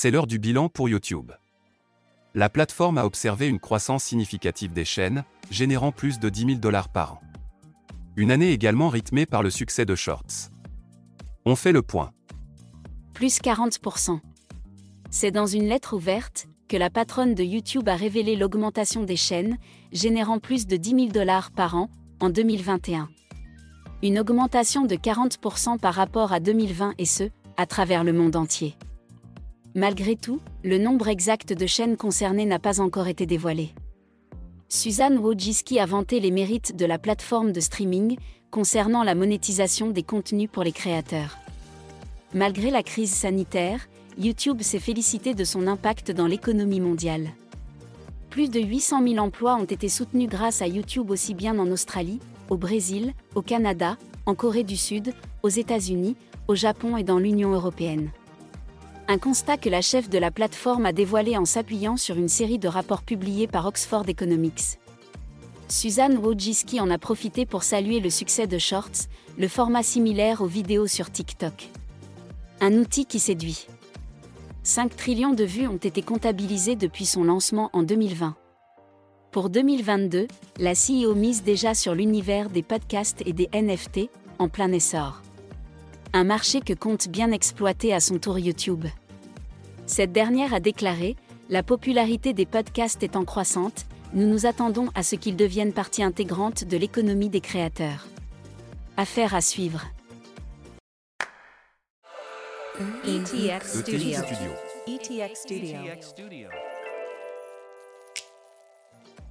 C'est l'heure du bilan pour YouTube. La plateforme a observé une croissance significative des chaînes, générant plus de 10 000 dollars par an. Une année également rythmée par le succès de Shorts. On fait le point. Plus 40%. C'est dans une lettre ouverte que la patronne de YouTube a révélé l'augmentation des chaînes, générant plus de 10 000 dollars par an, en 2021. Une augmentation de 40% par rapport à 2020 et ce, à travers le monde entier. Malgré tout, le nombre exact de chaînes concernées n'a pas encore été dévoilé. Suzanne Wojcicki a vanté les mérites de la plateforme de streaming concernant la monétisation des contenus pour les créateurs. Malgré la crise sanitaire, YouTube s'est félicité de son impact dans l'économie mondiale. Plus de 800 000 emplois ont été soutenus grâce à YouTube aussi bien en Australie, au Brésil, au Canada, en Corée du Sud, aux États-Unis, au Japon et dans l'Union européenne. Un constat que la chef de la plateforme a dévoilé en s'appuyant sur une série de rapports publiés par Oxford Economics. Suzanne Wojcicki en a profité pour saluer le succès de Shorts, le format similaire aux vidéos sur TikTok. Un outil qui séduit. 5 trillions de vues ont été comptabilisées depuis son lancement en 2020. Pour 2022, la CEO mise déjà sur l'univers des podcasts et des NFT, en plein essor. Un marché que compte bien exploiter à son tour YouTube. Cette dernière a déclaré La popularité des podcasts est en croissante, nous nous attendons à ce qu'ils deviennent partie intégrante de l'économie des créateurs. Affaire à suivre. ETX ETX Studio. Studio. ETX Studio. Studio.